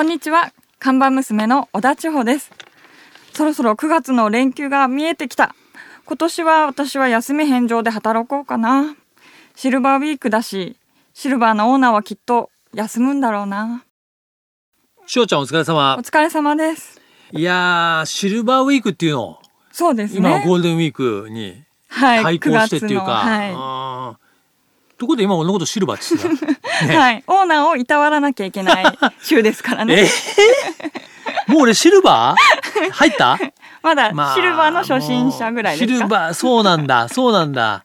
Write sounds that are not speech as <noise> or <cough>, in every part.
こんにちは。看板娘の小田千穂です。そろそろ9月の連休が見えてきた。今年は私は休み返上で働こうかな。シルバーウィークだしシルバーのオーナーはきっと休むんだろうな。しおちゃんお疲れ様。お。疲れ様です。いやー、シルバーウィークっていうの、そうですね。ゴールデンウィークにはい対抗してっていうか、9月のはいところで今俺のことシルバーって言ってた？<laughs> ねはい、オーナーをいたわらなきゃいけない <laughs> 週ですからね。えー、もう俺シルバー？<laughs> 入った？まだまあシルバーの初心者ぐらいですか？もうシルバー、そうなんだ、そうなんだ。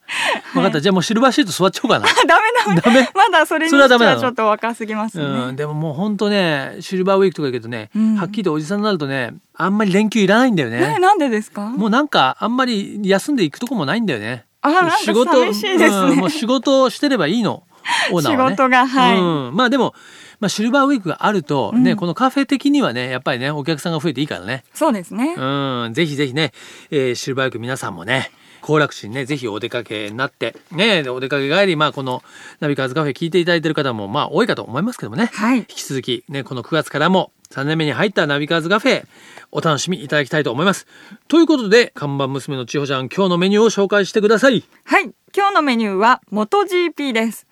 分かった。じゃあもうシルバーシート座っちゃおうかな。ダメダメ。ダメ？まだそれにしてはちょっと若すぎますね。うん、でももう本当ね、シルバーウィークとか言うけどね、うんはっきりとおじさんになるとね、あんまり連休いらないんだよねね。なんでですか？もうなんかあんまり休んでいくとこもないんだよね。あ仕事うんもう仕事をしてればいいの。オーナーはね。仕事がはいうん、まあでも、まあ、シルバーウィークがあるとね、うんこのカフェ的にはねやっぱりねお客さんが増えていいからね。そうですね。うん、ぜひぜひね、えーシルバーウィーク皆さんもね行楽地にねぜひお出かけになってねでお出かけ帰りまあこのナビカーズカフェ聞いていただいてる方もまあ多いかと思いますけどもね、はい引き続きねこの9月からも3年目に入ったナビカーズカフェお楽しみいただきたいと思います。ということで看板娘の千穂ちゃん今日のメニューを紹介してください。はい、今日のメニューは元 GP です。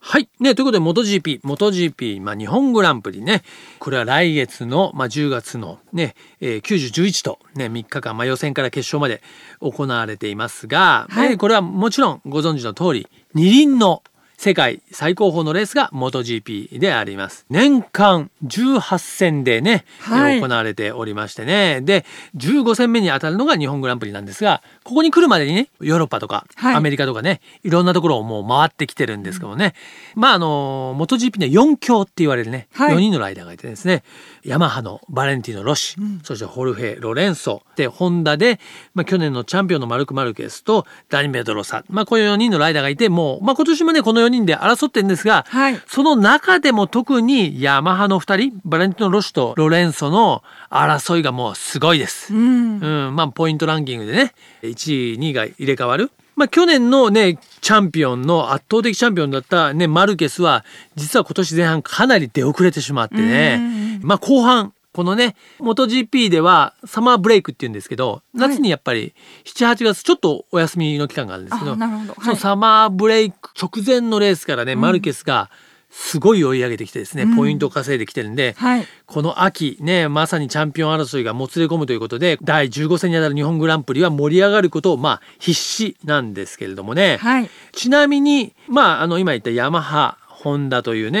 はい。ね、ということで、元 GP、元 GP、まあ、日本グランプリね。これは来月の、まあ、10月のね、えー、90、11と、ね、3日間、まあ、予選から決勝まで行われていますが、はいえーこれはもちろんご存知の通り、二輪の世界最高峰のレースが MotoGP であります。年間18戦でね、はい行われておりましてね。で、15戦目に当たるのが日本グランプリなんですが、ここに来るまでにね、ヨーロッパとか、はい。アメリカとかね、いろんなところをもう回ってきてるんですけどね。まああの、MotoGP ね、4強って言われるね、はい。4人のライダーがいてですね、ヤマハのバレンティーノ・ロッシ、そしてホルフェ・ロレンソ、で、ホンダで、まあ去年のチャンピオンのマルク・マルケスとダニ・メドロサ、まあこういう4人のライダーがいて、もう、まあ今年もね、この4人で争ってるんですが、はい。その中でも特にヤマハの2人、バレンティーノ・ロッシとロレンソの争いがもうすごいです。うん。うん、まあポイントランキングでね1位2位が入れ替わる。まあ去年のねチャンピオンの圧倒的チャンピオンだったねマルケスは実は今年前半かなり出遅れてしまってね。まあ後半このね MotoGP ではサマーブレイクって言うんですけど夏にやっぱり78月ちょっとお休みの期間があるんですけど、はい。そのサマーブレイク直前のレースからね、マルケスがすごい追い上げてきてですね、ポイントを稼いできてるんで、はい。この秋ねまさにチャンピオン争いがもつれ込むということで第15戦にあたる日本グランプリは盛り上がることをまあ必死なんですけれどもね、はい。ちなみにまああの今言ったヤマハホンダというね、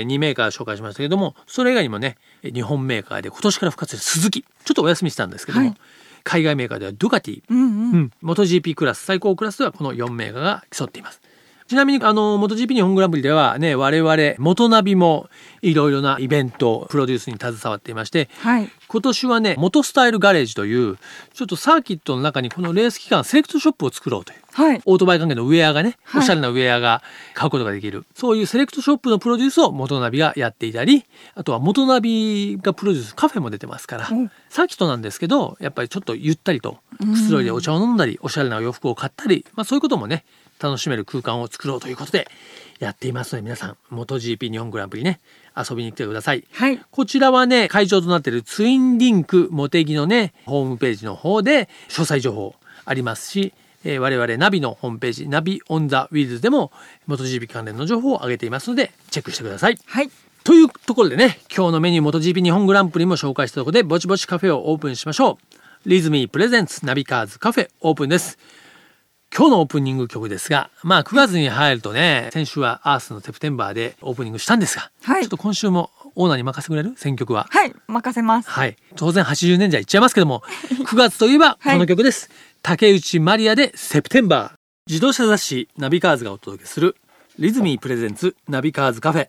え2メーカー紹介しましたけどもそれ以外にもね日本メーカーで今年から復活する鈴木ちょっとお休みしたんですけども、はい海外メーカーではドゥカティうんうん。うん、MotoGP クラス最高クラスではこの4名が競っています。ちなみにあの MotoGP 日本グランプリではね我々元ナビもいろいろなイベントプロデュースに携わっていましてはい。今年はねモトスタイルガレージというちょっとサーキットの中にこのレース期間セレクトショップを作ろうというはい。オートバイ関係のウェアがね、はいおしゃれなウェアが買うことができるそういうセレクトショップのプロデュースを元ナビがやっていたりあとは元ナビがプロデュースカフェも出てますからうんサーキットなんですけどやっぱりちょっとゆったりとくつろいでお茶を飲んだりおしゃれな洋服を買ったり、まあ、そういうこともね楽しめる空間を作ろうということでやっていますので皆さん MotoGP 日本グランプリね遊びに来てください。はい。こちらはね、会場となっているツインリンクモテギのね、ホームページの方で詳細情報ありますし、えー我々ナビのホームページ、ナビオンザウィズでも MotoGP 関連の情報を上げていますので、チェックしてください。はい。というところでね、今日のメニュー MotoGP 日本グランプリも紹介したところで、ぼちぼちカフェをオープンしましょう。リズミープレゼンツナビカーズカフェオープンです。今日のオープニング曲ですが、まあ9月に入るとね、先週はアースの September でオープニングしたんですが、はいちょっと今週もオーナーに任せてくれる？選曲は？はい。任せます。はい。当然80年代いっちゃいますけども、9月といえばこの曲です。竹内まりやで September。自動車雑誌ナビカーズがお届けするリズミープレゼンツナビカーズカフェ。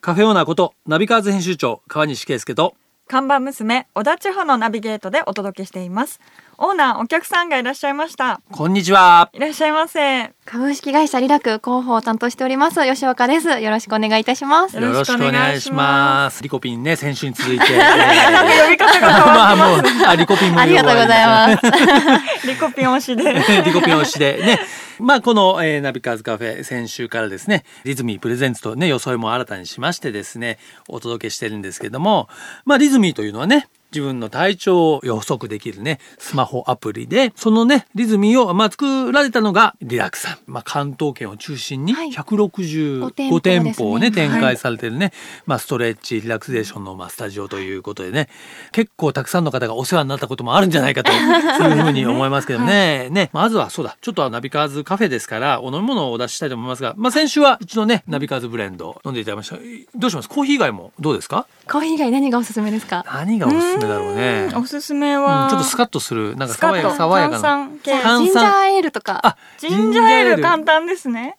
カフェオーナーことナビカーズ編集長川西圭介と看板娘小田千穂のナビゲートでお届けしています。オーナーお客さんがいらっしゃいました。こんにちは。いらっしゃいませ。株式会社リラク広報を担当しております吉岡です。よろしくお願いいたします。よろしくお願いしますリコピンね、先週に続いて。なんか呼び方が変まわあもう、あリコピンもありがとうございます。リコピン推しで。<laughs> リコピン推しでね。まあこの、えーナビカーズカフェ先週からですねリズミープレゼンツとね装いも新たにしましてですねお届けしてるんですけどもまあリズミーというのはね自分の体調を予測できるね、スマホアプリで、そのね、リズミーを、まあ、作られたのがリラクさん。まあ、関東圏を中心にはい。165 5店店舗舗をね展開されてるね、まあ、ストレッチ、リラクゼーションの、まあ、スタジオということでね、結構たくさんの方がお世話になったこともあるんじゃないかと、<laughs> そういうふうに思いますけどね。ね、まずはそうだ、ちょっとナビカーズカフェですから、お飲み物をお出ししたいと思いますが、まあ、先週はうちのね、ナビカーズブレンド飲んでいただきました。どうします？コーヒー以外もどうですか？コーヒー以外何がおすすめですか？何がおすすめ？だろうね。おすすめうんは、ちょっとスカッとする、なんか爽や爽やかな。炭酸系。炭酸。ジンジャーエールとか。あ、ジンジャーエール。簡単ですね。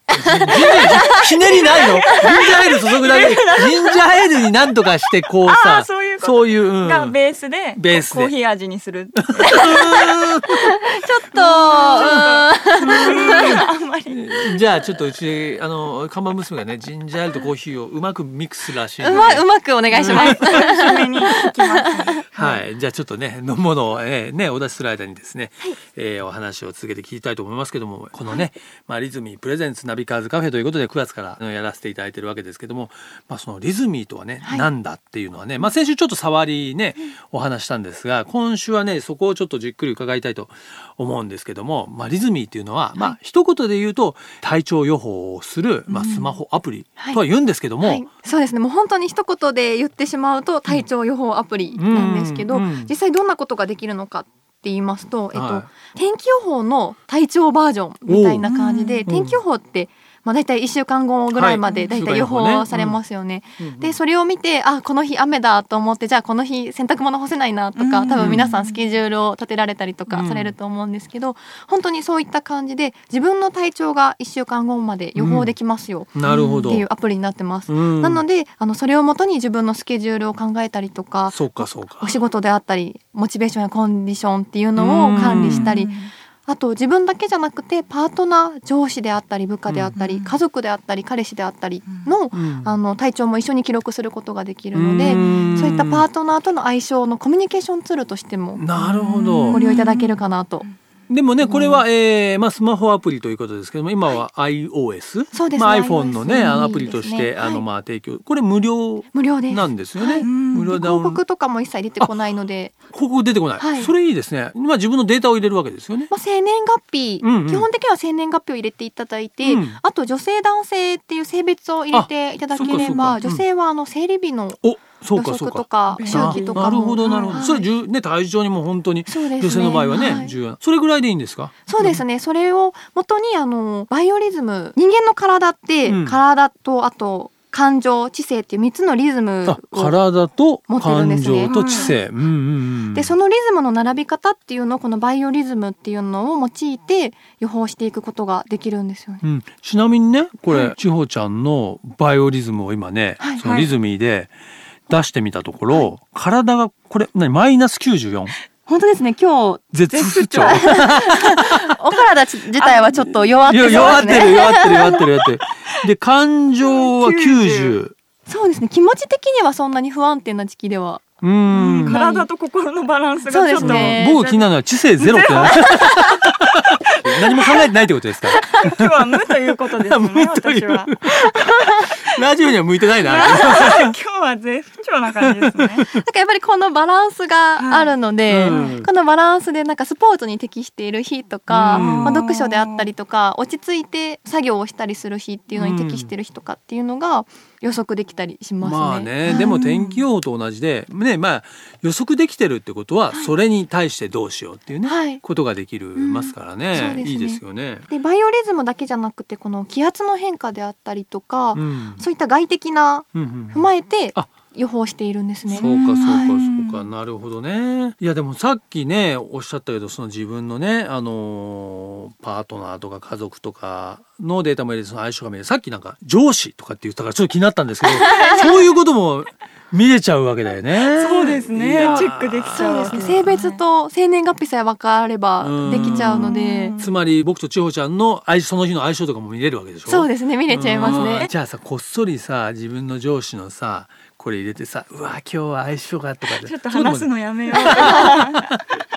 ひねりないの？<laughs> ジンジャーエール注ぐだけ。で、ジンジャーエールになんとかしてこうあさ、ーそういうそういう、うん。がベースで、ベースで。コーヒー味にする。<laughs> ちょっと、うん。あんまり。じゃあちょっとうち、あの、看板娘がね、ジンジャーエールとコーヒーをうまくミックスらしいんで。うまうまくお願いします。締めに行きます。はい。じゃあちょっとね、飲むものを、えーね、お出しする間にですね、えーお話を続けて聞きたいと思いますけども、このね、まあ、リズミープレゼンツナビカーズカフェということで9月からやらせていただいてるわけですけども、まあ、そのリズミーとはね、はい。なんだっていうのはね、まあ、先週ちょっと触りね、お話したんですが、今週はね、そこをちょっとじっくり伺いたいと思うんですけども、まあ、リズミーっていうのは、まあ、一言で言うと、体調予報をする、まあ、スマホアプリとは言うんですけども、はい、そうですね。もう本当に一言で言ってしまうと体調予報アプリなんですけど、うんうん。実際どんなことができるのかって言いますと、えっとは天気予報の体調バージョンみたいな感じで天気予報って、まあ、大体1週間後ぐらいまはいで大体予報されますよね。でそれを見てあこの日雨だと思ってじゃあこの日洗濯物干せないなとか、うん多分皆さんスケジュールを立てられたりとうんかされると思うんですけど、本当にそういった感じで自分の体調が1週間後まで予報できますよなるほど。っていうアプリになってます。うんなのであのそれをもとに自分のスケジュールを考えたりとかそうかそうかお。仕事であったりモチベーションやコンディションっていうのを管理したりあと自分だけじゃなくてパートナー上司であったり部下であったり、うん家族であったり彼氏であったりの,、うん。あの体調も一緒に記録することができるので、うん。そういったパートナーとの相性のコミュニケーションツールとしてもなるほど。ご。利用いただけるかなと。でもね、これは、えーまあ、スマホアプリということですけども、今は iOS、そうですまあ、ね iPhone のね、アプリとして、あの、まあ、提供、これ無料無料です。なんですよね。はい。無料広告とかも一切出てこないので、広告出てこない、はい。それいいですね。まあ、自分のデータを入れるわけですよね。まあ、生年月日、うんうん。基本的には生年月日を入れていただいて、うん。あと女性男性っていう性別を入れていただければ、女性はあの生理日のお、そう予か。そうか。なるほどなるほど。はい。それ重ね体調にも本当に女性の場合はね、はい。重要な。それぐらいでいいんですか？そうですね、それを元にあのバイオリズム人間の体って、うん。体とあと感情知性っていう3つのリズムあ、を体と感情と知性。でそのリズムの並び方っていうのをこのバイオリズムっていうのを用いて予報していくことができるんですよね。うん、ちなみにねこれ、はい。千穂ちゃんのバイオリズムを今ね、はい。そのリズミーで出してみたところ、体がこれ何マイナス94本当ですね。今日絶不調。<laughs> お体自体はちょっと弱っていやそう弱って。る弱ってる弱ってる弱ってる。で感情は90 90そうですね。気持ち的にはそんなに不安定な時期ではうーん。体と心のバランスがちそうでょっと、すね。僕が気になるのは知性ゼロって。何 <laughs> 何も考えてないってことですか？今日は無ということです <laughs> 無ね私は。<laughs> ラジオには向いてないな。今日は絶不調な感じですね。なんかやっぱりこのバランスがあるので、はいうん。このバランスでなんかスポーツに適している日とか、うん。まあ、読書であったりとか落ち着いて作業をしたりする日っていうのに適している日とかっていうのが予測できたりしますね。まあね、でも天気予報と同じで、ね、まあ予測できてるってことは、それに対してどうしようっていうね、はい。ことができるますからね,、そうですね。いいですよね。でバイオリズムだけじゃなくてこの気圧の変化であったりとか、うん。そういった外的なうんうん。踏まえてあ予報しているんですね。そうかそうかはいそうか。なるほどね。いやでもさっきねおっしゃったけどその自分のねあのーパートナーとか家族とかのデータも入れてその相性が見えるさっきなんか上司とかって言ったからちょっと気になったんですけど <laughs> そういうことも見れちゃうわけだよね。そうですね。チェックできちそゃうですね。性別と生年月日さえ分かればできちゃうので。うん。つまり僕と千穂ちゃんの相その日の相性とかも見れるわけでしょ？そうですね。見れちゃいますうん。ね。じゃあさこっそりさ自分の上司のさこれ入れてさ「うわ今日は相性が」とかで。ちょっと話すのやめよう <laughs>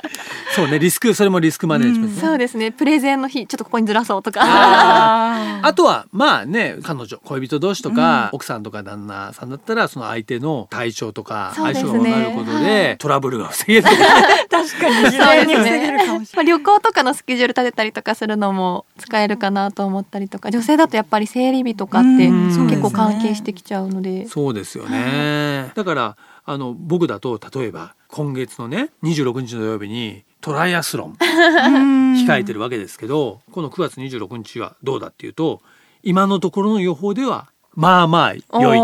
そうねリスクそれもリスクマネージメントね、そうですね。プレゼンの日ちょっとここにずらそうとか。ああとはまあね彼女恋人同士とか、奥さんとか旦那さんだったらその相手の体調とか相そうですね。性が分かることで、はい。トラブルが防げる <laughs> 確か。に事前に。防げるかもしまあ、旅行とかのスケジュール立てたりとかするのも使えるかなと思ったりとか。女性だとやっぱり生理日とかってうん。そうですね結構関係してきちゃうので。そうですよね。だからあの僕だと例えば今月のね26日の土曜日にトライアスロン。控えてるわけですけど、この9月26日はどうだっていうと今のところの予報ではまあまあ良いっていう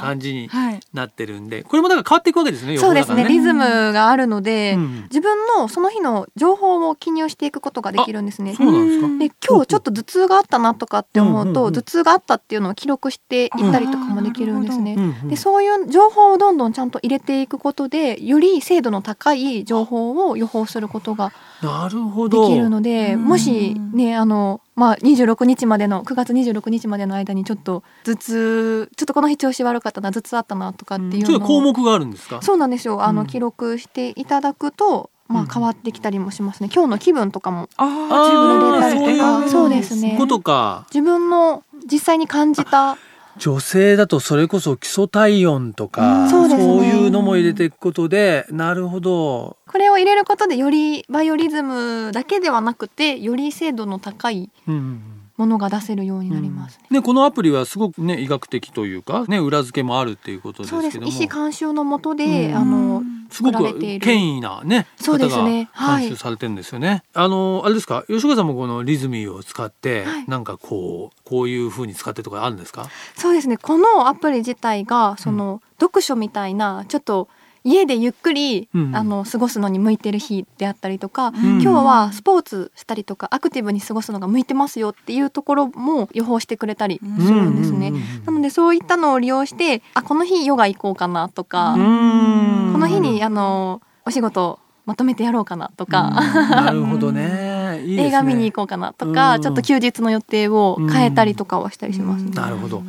感じにはい。なってるんで。これもだから変わっていくわけですね予そうですね。リズムがあるので、うん。自分のその日の情報を記入していくことができるんですね。そうなんですか？今日ちょっと頭痛があったなとかって思うと、うんうんうん頭痛があったっていうのを記録していったりとかもできるんですね。でそういう情報をどんどんちゃんと入れていくことでより精度の高い情報を予報することがなるほど。できるのでうん。もしねあのまあ26日までの9月26日までの間にちょっと頭痛。ちょっとこの日調子悪かったな頭痛あったなとかっていうのをちょっと項目があるんですか？そうなんですよ。あうん。の記録していただくと、まうん。あ変わってきたりもしますね。今日の気分とかもああ自分で入れたりとか。そうですね。ことか。自分の実際に感じた女性だとそれこそ基礎体温とか、うん。そうですね。いうのも入れていくことでなるほど。これを入れることでよりバイオリズムだけではなくてより精度の高いうんものが出せるようになりますね。ね、このアプリはすごくね医学的というかね裏付けもあるっていうことですそうです。けども医師監修のもとで、うん。あのすごく権威なね方がはい。監修されてるんですよね。あのあれですか？吉川さんもこのリズミーを使って、はい。なんかこうこういう風に使ってとかあるんですか？そうですね。このアプリ自体がその、読書みたいなちょっと家でゆっくり、うんあの過ごすのに向いてる日であったりとか、ん今日はスポーツしたりとかアクティブに過ごすのが向いてますよっていうところも予報してくれたりするんですね。うんうんうんうん。なのでそういったのを利用してあこの日ヨガ行こうかなとか、うん。この日にあのお仕事まとめてやろうかなとか、なるほどね。いいね映画見に行こうかなとか、うんちょっと休日の予定を変えたりとかはしたりしますね。なるほど。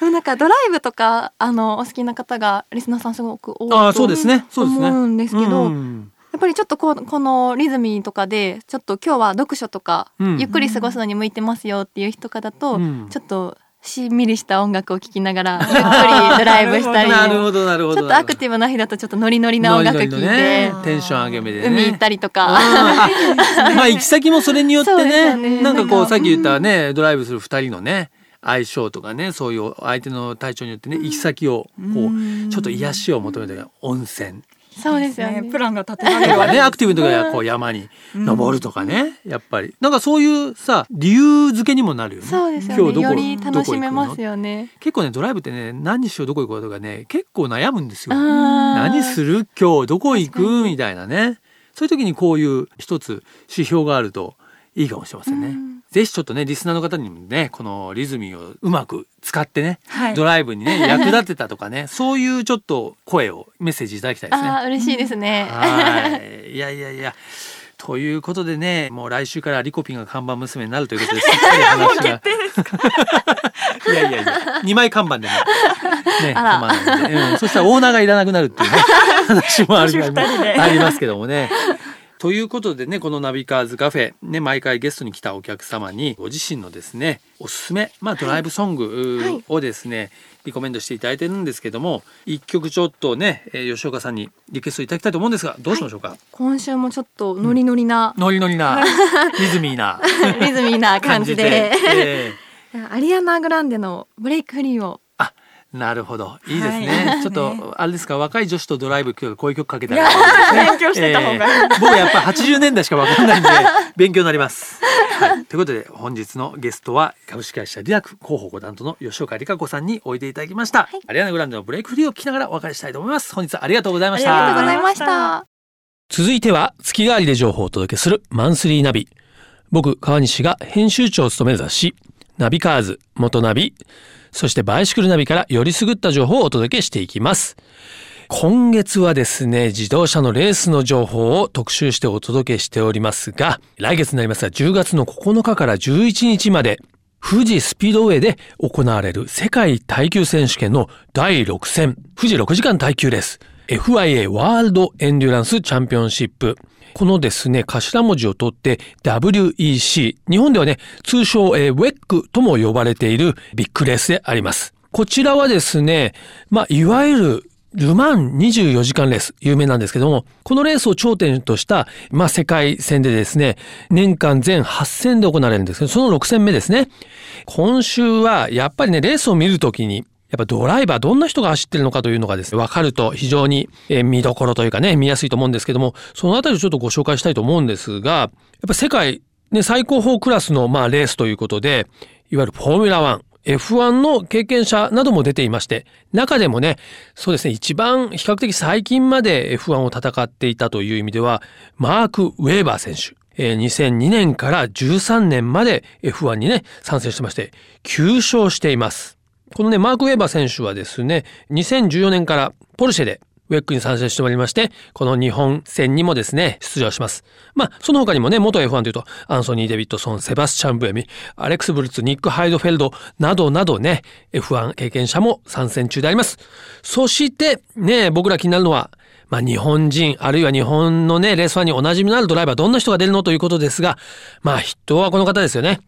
なんかドライブとかあのお好きな方がリスナーさんすごく多いとそうですね。そうですね。思うんですけど、うんやっぱりちょっとこうこのリズミーとかでちょっと今日は読書とか、うんゆっくり過ごすのに向いてますよっていう人とかだと、うんちょっとしんみりした音楽を聴きながら <laughs> ゆっくりドライブしたりなるほどなるほど。ちょっとアクティブな日だとちょっとノリノリな音楽聴いて、ノリノリのね。テンション上げ目でね。海行ったりとか、うん <laughs> まあ行き先もそれによってねよね。なんかこうんさっき言ったね、ドライブする二人のね相性とかねそういう相手の体調によってね行き先をこうちょっと癒しを求めて温泉そうですよね。ね。プランが立てられるね <laughs> アクティブの時はこう山に登るとかねやっぱり。なんかそういうさ理由付けにもなるよね。そうですよ今日どこねより楽しめますよ。よね結構ねドライブってね何しようどこ行こうとかね結構悩むんですよ。何何する？今日どこ行く？みたいなね。そういう時にこういう一つ指標があるといいかもしれませんね。うんぜひちょっとねリスナーの方にもねこのリズミをうまく使ってね、はい。ドライブにね <laughs> 役立てたとかねそういうちょっと声をメッセージいただきたいですね。ああ嬉しいですね、はい。いやいやいや。ということでねもう来週からリコピンが看板娘になるということです。っかり話が。<laughs> いやいやいや。二枚看板でもね <laughs> あら。構わないんで、うん、そしたらオーナーがいらなくなるっていうね話もありますけどもね。ということでねこのナビカーズカフェね毎回ゲストに来たお客様にご自身のですねおすすめまあドライブソングはい。をですね、リコメンドしていただいてるんですけども一曲ちょっとね、えー吉岡さんにリクエストいただきたいと思うんですがどうしましょうか、今週もちょっとノリノリな、ノリノリな <laughs> リズミーなリズミーな感じで。え <laughs> アリアナ・グランデの「ブレイクフリー」をーなるほど。いいですね、はい。ちょっとあれですか？若い女子とドライブ今日こういう曲かけたら勉強してた方が。いいえー僕やっぱ80年代しかわかんないんで <laughs> 勉強になります、はい、ということで本日のゲストは株式会社リラク広報五担当の吉岡理香子さんにおいでいただきました、アリアナグランデのブレイクフリーを聞きながらお別れしたいと思います。本日はありがとうございましありがありがとうたございました。続いては月替わりで情報をお届けするマンスリーナビ。僕川西が編集長を務める雑誌ナビカーズ元ナビそしてバイシクルナビからよりすぐった情報をお届けしていきます。今月はですね自動車のレースの情報を特集してお届けしておりますが来月になりますが10月の9日から11日まで富士スピードウェイで行われる世界耐久選手権の第6戦富士6時間耐久レース。FIA ワールドエンデュランスチャンピオンシップ。このですね、頭文字を取って WEC。日本ではね、通称、えー、WEC とも呼ばれているビッグレースであります。こちらはですね、まあ、いわゆるルマン24時間レース、有名なんですけども、このレースを頂点とした、まあ、世界戦でですね、年間全8戦で行われるんですけど、その6戦目ですね。今週は、やっぱりね、レースを見るときに、やっぱドライバーどんな人が走ってるのかというのがですね、わかると非常に見どころというかね、見やすいと思うんですけども、そのあたりをちょっとご紹介したいと思うんですが、やっぱ世界、ね、最高峰クラスのまあレースということで、いわゆるフォーミュラ1、F1 の経験者なども出ていまして、中でもね、そうですね、一番比較的最近まで F1 を戦っていたという意味では、マーク・ウェーバー選手。2002年から13年まで F1 にね、参戦してまして、9勝しています。このね、マーク・ウェーバー選手はですね、2014年からポルシェでウェックに参戦しておりまして、この日本戦にもですね、出場します。まあ、その他にもね、元 F1 というと、アンソニー・デビッドソン、セバスチャン・ブエミ、アレックス・ブルツ、ニック・ハイドフェルド、などなどね、F1 経験者も参戦中であります。そして、ね、僕ら気になるのは、まあ、日本人、あるいは日本のね、レースファンにお馴染みのあるドライバー、どんな人が出るのということですが、まあ、筆頭はこの方ですよね。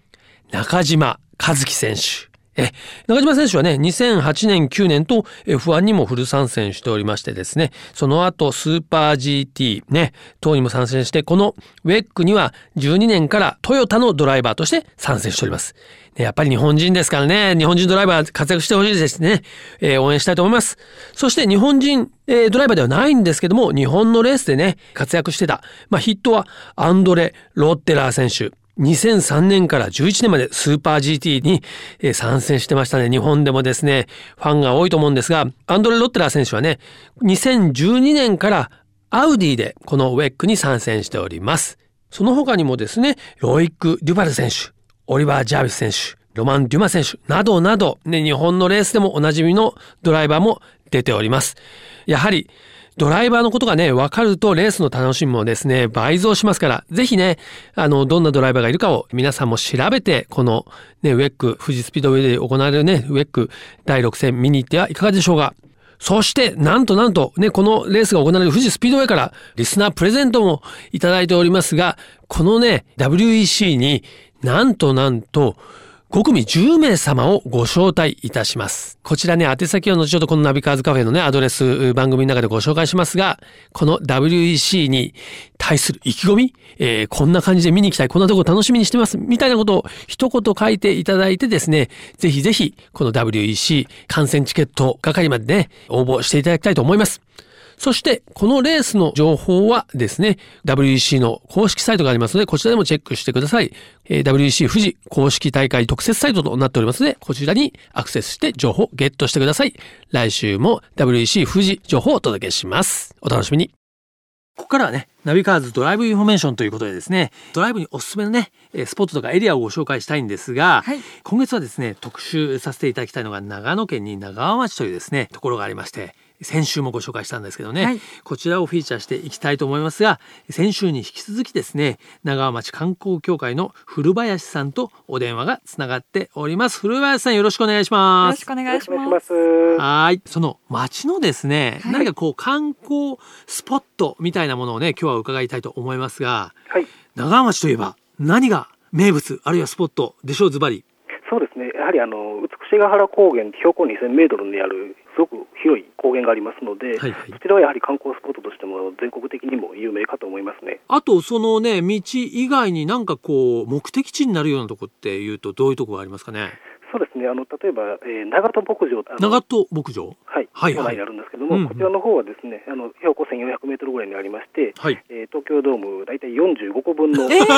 中島和樹選手。え、中島選手はね、2008年、9年と F1 にもフル参戦しておりましてですね、その後スーパー GT ね、等にも参戦して、このウェックには12年からトヨタのドライバーとして参戦しております。やっぱり日本人ですからね、日本人ドライバー活躍してほしいですね、えー、応援したいと思います。そして日本人、えー、ドライバーではないんですけども、日本のレースでね、活躍してた、まあヒットはアンドレ・ロッテラー選手、2003年から11年までスーパー GT に参戦してましたね。日本でもですね、ファンが多いと思うんですが、アンドレ・ロッテラー選手はね、2012年からアウディでこのウェックに参戦しております。その他にもですね、ロイック・デュバル選手、オリバー・ジャービス選手、ロマン・デュマ選手などなど、ね、日本のレースでもおなじみのドライバーも出ております。やはりドライバーのことがね、分かるとレースの楽しみもですね、倍増しますから、ぜひね、あの、どんなドライバーがいるかを皆さんも調べて、このね、ウェック、富士スピードウェイで行われるね、ウェック第6戦見に行ってはいかがでしょうか。そして、なんとなんと、ね、このレースが行われる富士スピードウェイから、リスナープレゼントもいただいておりますが、このね、WEC になんとなんと、5組10名様をご招待いたします。こちらね、宛先は後ほどこのナビカーズカフェのね、アドレス番組の中でご紹介しますが、この WEC に対する意気込み、えー、こんな感じで見に行きたい、こんなとこ楽しみにしてます、みたいなことを一言書いていただいてですね、ぜひぜひ、この WEC 観戦チケット係までね、応募していただきたいと思います。そして、このレースの情報はですね、WEC の公式サイトがありますので、こちらでもチェックしてください。え WEC 富士公式大会特設サイトとなっておりますので、こちらにアクセスして情報をゲットしてください。来週も WEC 富士情報をお届けします。お楽しみに。ここからはね、ナビカーズドライブインフォメーションということでですね、ドライブにおすすめのね、スポットとかエリアをご紹介したいんですが、はい、今月はですね、特集させていただきたいのが長野県に長川町というですね、ところがありまして、先週もご紹介したんですけどね、はい、こちらをフィーチャーしていきたいと思いますが先週に引き続きですね長川町観光協会の古林さんとお電話がつながっております。古林さんよろしくお願いします。よろしくお願いします。はい。その町のですね、はい、何かこう観光スポットみたいなものをね今日は伺いたいと思いますが、はい、長川町といえば何が名物あるいはスポットでしょうズバリ。そうですね。やはりあの美しが原高原標高2000メートルにあるすごく広い高原がありますので、はいはい、そちらはやはり観光スポットとしても全国的にも有名かと思いますね。あとそのね道以外になんかこう目的地になるようなとこっていうとどういうところがありますかね？そうですね。あの例えば、えー、長門牧場長門牧場？はい、はい、はい、にあるんですけども、うんうん、こちらの方はですね、あの標高1400メートルぐらいにありまして、はい、えー、東京ドーム大体45個分の、えー、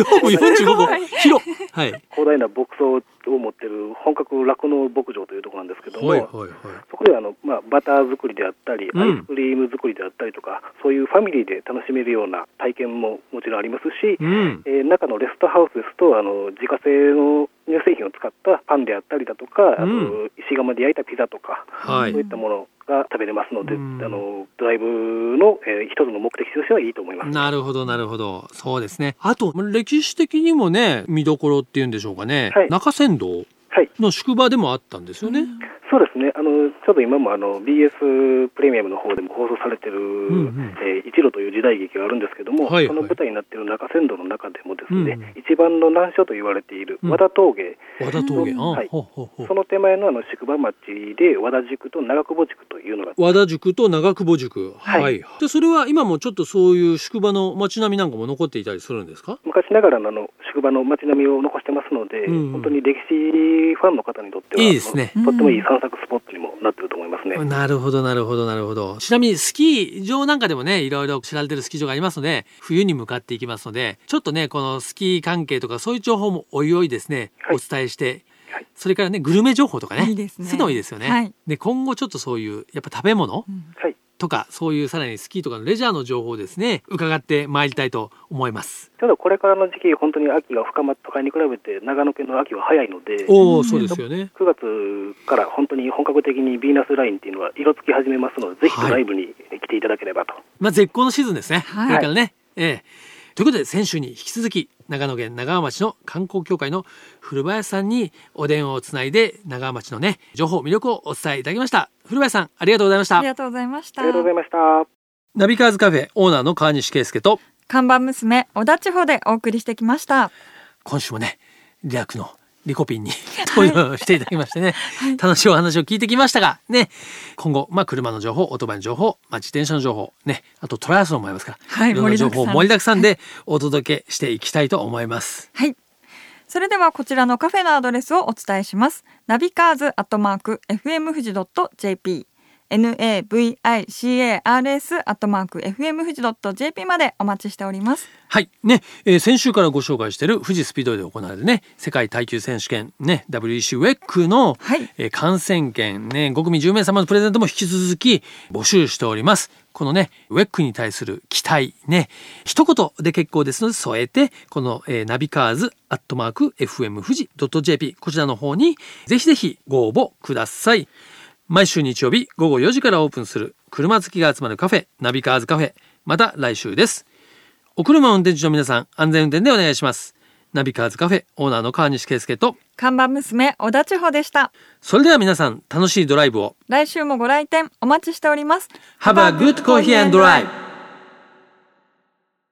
ドーム45個。広、はい、広大な牧草を持ってる本格酪農牧場というところなんですけども、はいはいはい、そこであのまあバター作りであったり、アイスクリーム作りであったりとか、そういうファミリーで楽しめるような体験ももちろんありますし、うん、えー、中のレストハウスですとあの自家製の乳製品を使ったパンであったりだとか、うん、あの石窯で焼いたピザとか、はい、そういったものが食べれますので、うん、あのドライブの、えー、一つの目的としてはいいと思います。なるほどなるほど。そうですね。あと歴史的にもね見どころっていうんでしょうかね、はい、中山道の宿場でもあったんですよね。そうですね、あのちょうど今もあの BS プレミアムの方でも放送されてる、うんうん、えー、一路という時代劇があるんですけども、はいはい、その舞台になっている中山道の中でもですね、うん、一番の難所と言われている和田峠、うん、和田峠、はい、その手前のあの宿場町で和田塾と長久保塾というのが和田塾と長久保塾、はい、はい、でそれは今もちょっとそういう宿場の町並みなんかも残っていたりするんですか？昔ながらのあの宿場の町並みを残してますので、うんうん、本当に歴史ファンの方にとってはいいですね。とってもいい散策スポットにもなってると思いますね。なるほどなるほどなるほど。ちなみにスキー場なんかでもねいろいろ知られてるスキー場がありますので冬に向かっていきますのでちょっとねこのスキー関係とかそういう情報もおいおいですね、はい、お伝えして。それからねグルメ情報とかねいいですねそういうのもいいですよね。はい、で今後ちょっとそういうやっぱ食べ物、うん、とかそういうさらにスキーとかのレジャーの情報をですね伺ってまいりたいと思います。ただこれからの時期本当に秋が深まったかに比べて長野県の秋は早いのでおおそうですよね。9月から本当に本格的にヴィーナスラインっていうのは色つき始めますのでぜひドライブに来ていただければと、はい、まあ絶好のシーズンですね、はい、これからね、ええ。ということで先週に引き続き長野県長浜町の観光協会の古林さんにお電話をつないで長浜町のね情報魅力をお伝えいただきました。古林さんありがとうございました。ありがとうございました。ありがとうございました。ナビカーズカフェオーナーの川西圭介と看板娘小田地方でお送りしてきました。今週もねリラクのリコピンに <laughs> 投与していただきましてね、はい、楽しいお話を聞いてきましたが、ね、今後、まあ、車の情報、オートバイの情報、まあ、自転車の情報、ね、あとトライアスロンもありますから、はい、いろんな情報盛りだくさんでお届けしていきたいと思います。はい。それではこちらのカフェのアドレスをお伝えします。ナビカーズアットマーク FM 富士 .jp navicars アットマーク fm 富士 .jp までお待ちしております。はい。ね、えー、先週からご紹介している富士スピードで行われるね世界耐久選手権ね WEC ウェックの、はい、えー、観戦券ね5組10名様のプレゼントも引き続き募集しております。このね、ウェックに対する期待ね、一言で結構ですので添えて、この、えー、ナビカーズアットマーク FM 富士 .jp こちらの方にぜひぜひご応募ください。毎週日曜日午後4時からオープンする車好きが集まるカフェナビカーズカフェまた来週です。お車運転中の皆さん安全運転でお願いします。ナビカーズカフェオーナーの川西圭介と看板娘小田千穂でした。それでは皆さん楽しいドライブを。来週もご来店お待ちしております。Have a good coffee and drive